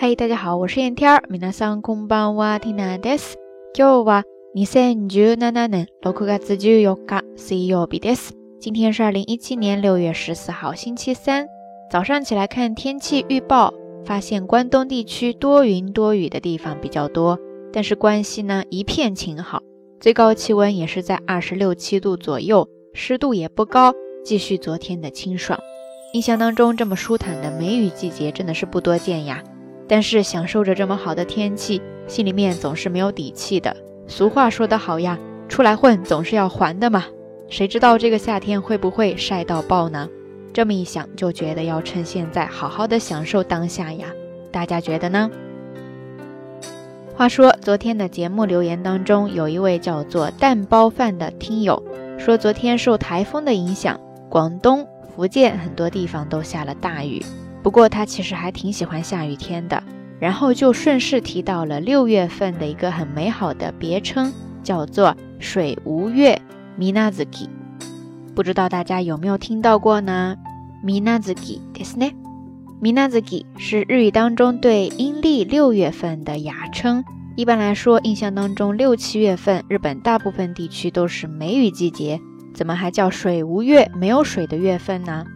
嗨，大家好，我是燕天儿。皆さんこんばんは、ティナです。今日は二千十七年六月十四日水曜日です。今天是二零一七年六月十四号，星期三。早上起来看天气预报，发现关东地区多云多雨的地方比较多，但是关西呢一片晴好，最高气温也是在二十六七度左右，湿度也不高，继续昨天的清爽。印象当中这么舒坦的梅雨季节真的是不多见呀。 但是享受着这么好的天气，心里面总是没有底气的。俗话说得好呀，出来混总是要还的嘛。谁知道这个夏天会不会晒到爆呢？这么一想，就觉得要趁现在好好的享受当下呀。大家觉得呢？话说昨天的节目留言当中，有一位叫做蛋包饭的听友说，昨天受台风的影响，广东、福建很多地方都下了大雨。不过他其实还挺喜欢下雨天的。然后就顺势提到了六月份的一个很美好的别称，叫做水无月。Minazuki，不知道大家有没有听到过呢？Minazuki ですね。Minazuki 是日语当中对阴历六月份的雅称。一般来说，印象当中六七月份日本大部分地区都是梅雨季节，怎么还叫水无月，没有水的月份呢？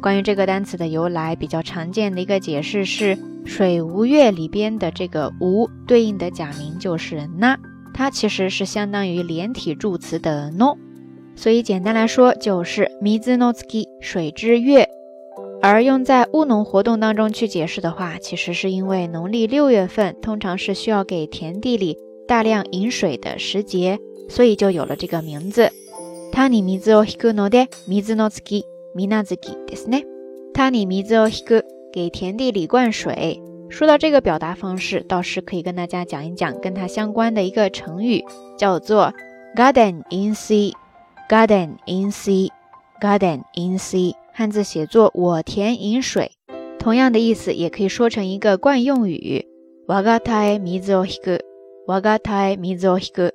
关于这个单词的由来，比较常见的一个解释是水无月里边的这个无对应的假名就是那。它其实是相当于连体助词的 no，所以简单来说就是 mizu no tsuki 水之月。而用在务农活动当中去解释的话，其实是因为农历六月份通常是需要给田地里大量饮水的时节，所以就有了这个名字。他に水を引くので水の月、 水那月ですね。他に水を引く给田地里灌水。说到这个表达方式，倒是可以跟大家讲一讲跟它相关的一个成语，叫做 garden in sea。garden in sea，garden in sea，汉字写作我田饮水。同样的意思也可以说成一个惯用语。我が田水を引く，我が田水を引く，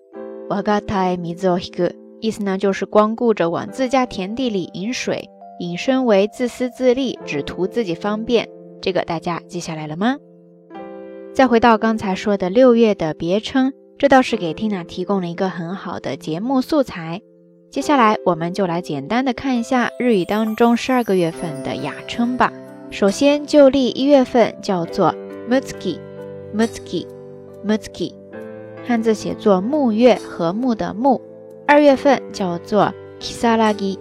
我が田水を引く，意思呢就是光顾着往自家田地里饮水， 引申为自私自利，只图自己方便。这个大家记下来了吗？再回到刚才说的六月的别称，这倒是给 Tina 提供了一个很好的节目素材。接下来我们就来简单的看一下日语当中十二个月份的雅称吧。首先就历一月份叫做 Mutsuki，Mutsuki，Mutsuki，汉字写作木月和木的木。二月份叫做 Kisaragi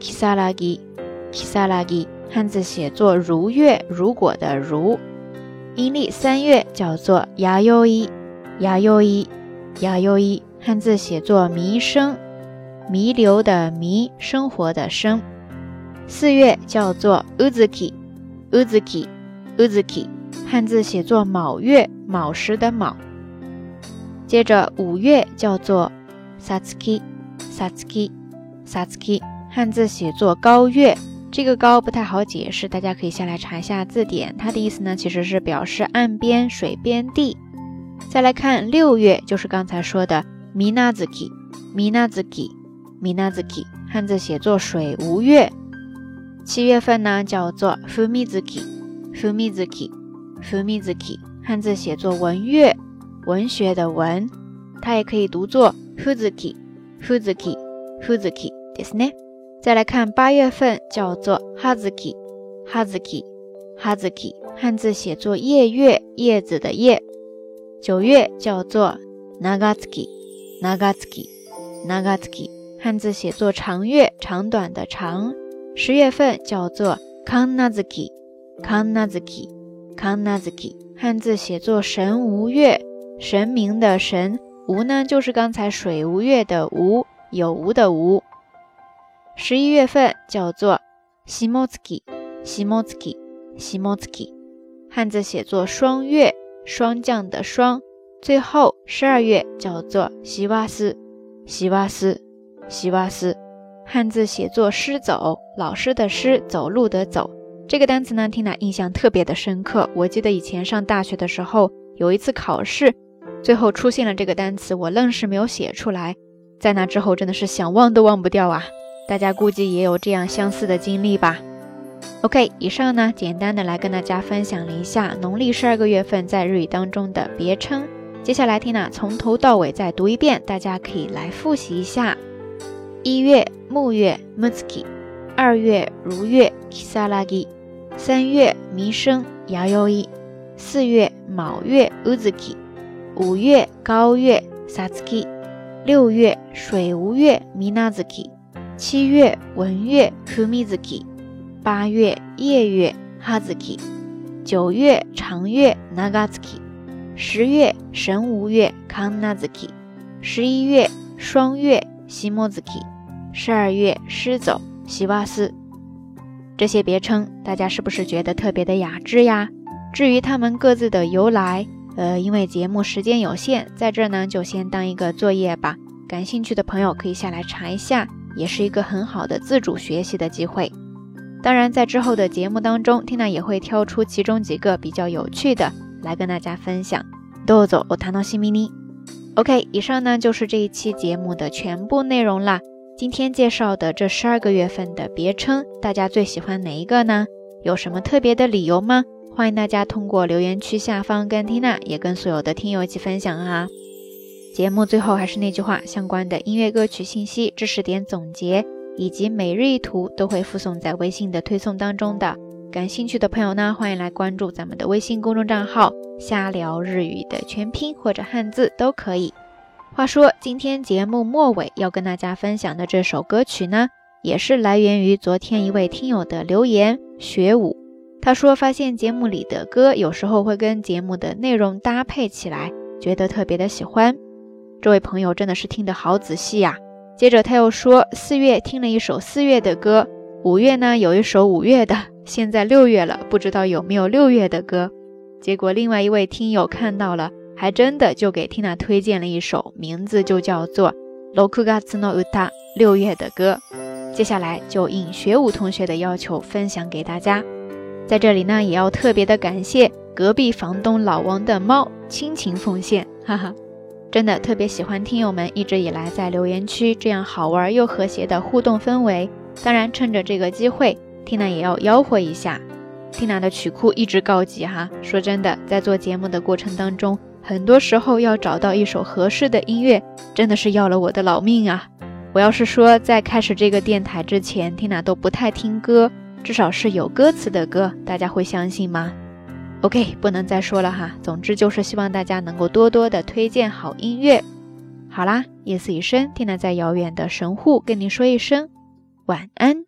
kisaragi，kisaragi 汉字写作如月如果的如。阴历三月叫做牙优一，牙优一，牙优一，汉字写作弥生，弥留的弥，生活的生。四月叫做 uzuki，uzuki，uzuki，汉字写作卯月，卯时的卯。接着五月叫做 satsuki，satsuki，satsuki，汉字写作高月。这个高不太好解释，大家可以下来查一下字典。它的意思呢，其实是表示岸边、水边地。再来看六月，就是刚才说的 minazuki，minazuki，minazuki，汉字写作水无月。七月份呢，叫做 fumizuki，fumizuki，fumizuki，汉字写作文月，文学的文。它也可以读作 fuzuki，fuzuki，fuzuki，ですね。 再来看八月份，叫做 hazuki，hazuki，hazuki，汉字写作叶月，叶子的叶。九月叫做 nagazuki，nagazuki，nagazuki，汉字写作长月，长短的长。十月份叫做 kanazuki，kanazuki，kanazuki，汉字写作神无月，神明的神。无呢，就是刚才水无月的无，有无的无。十一月份叫做西莫斯基，西莫斯基，西莫斯基，汉字写作双月，霜降的霜。最后十二月叫做西瓦斯，西瓦斯，西瓦斯，汉字写作师走，老师的师，走路的走。这个单词呢，听了印象特别的深刻。我记得以前上大学的时候，有一次考试，最后出现了这个单词，我愣是没有写出来。在那之后，真的是想忘都忘不掉啊。大家估计也有这样相似的经历吧。OK，以上呢，简单的来跟大家分享了一下农历十二个月份在日语当中的别称。接下来听呢，从头到尾再读一遍，大家可以来复习一下：一月木月 m u t s k i 二月如月 （Kisaragi），三月弥生 （Yayoi），四月卯月 （Uzuki），五月高月 （Satsuki），六月水无月 （Minazuki），七月文月 Kumizuki，。八月夜月哈子 k 九月长月那嘎子 k 十月神无月 Kanazuki，十一月双月西莫子 k 十二月狮走西瓦斯。这些别称，大家是不是觉得特别的雅致呀？至于他们各自的由来，呃，因为节目时间有限，在这呢就先当一个作业吧。感兴趣的朋友可以下来查一下，也是一个很好的自主学习的机会。当然，在之后的节目当中，Tina 也会挑出其中几个比较有趣的来跟大家分享。豆豆，我谈到西米尼。OK，以上呢就是这一期节目的全部内容啦。今天介绍的这十二个月份的别称，大家最喜欢哪一个呢？有什么特别的理由吗？欢迎大家通过留言区下方跟 Tina 也跟所有的听友一起分享啊。节目最后还是那句话，相关的音乐歌曲信息、知识点总结。以及每日一图都会附送在微信的推送当中的，感兴趣的朋友呢，欢迎来关注咱们的微信公众账号“瞎聊日语”的全拼或者汉字都可以。话说，今天节目末尾要跟大家分享的这首歌曲呢，也是来源于昨天一位听友的留言“学舞”。他说发现节目里的歌有时候会跟节目的内容搭配起来，觉得特别的喜欢。这位朋友真的是听得好仔细呀。接着他又说，四月听了一首四月的歌，五月呢有一首五月的，现在六月了，不知道有没有六月的歌。结果另外一位听友看到了，还真的就给 Tina 推荐了一首，名字就叫做《Lokuga Zno Uta》六月的歌。接下来就应学武同学的要求分享给大家。在这里呢，也要特别的感谢隔壁房东老王的猫亲情奉献，哈哈。真的特别喜欢听友们一直以来在留言区这样好玩又和谐的互动氛围。当然，趁着这个机会，Tina 也要吆喝一下，Tina 的曲库一直告急哈。说真的，在做节目的过程当中，很多时候要找到一首合适的音乐，真的是要了我的老命啊！我要是说在开始这个电台之前，Tina 都不太听歌，至少是有歌词的歌，大家会相信吗？OK，不能再说了哈。总之就是希望大家能够多多的推荐好音乐。好啦，夜色已深，听娜在遥远的神户跟你说一声晚安。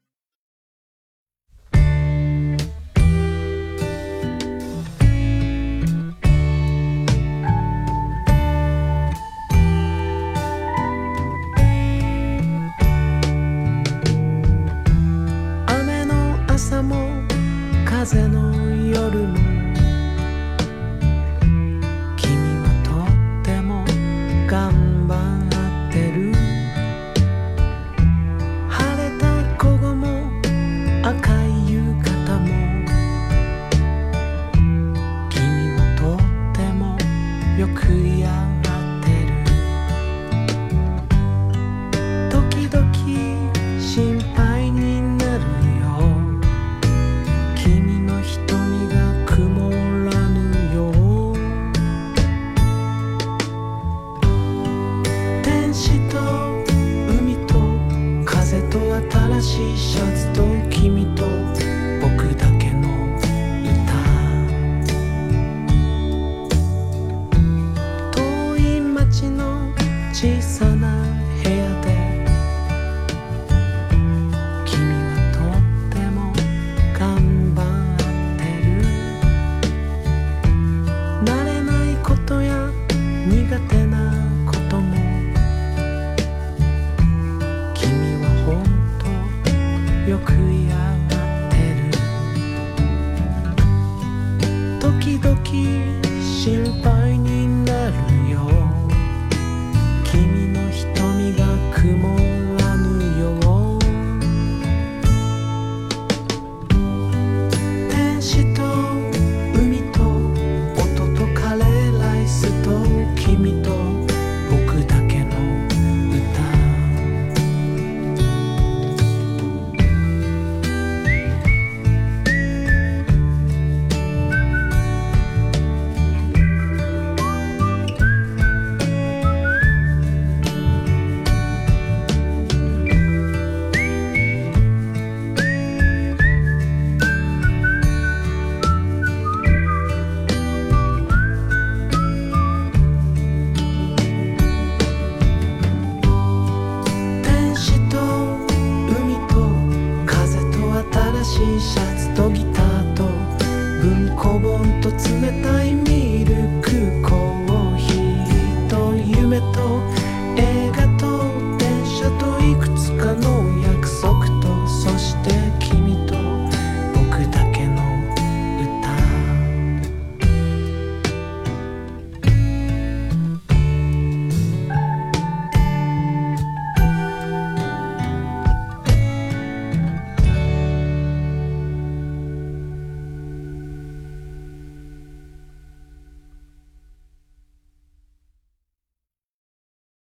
く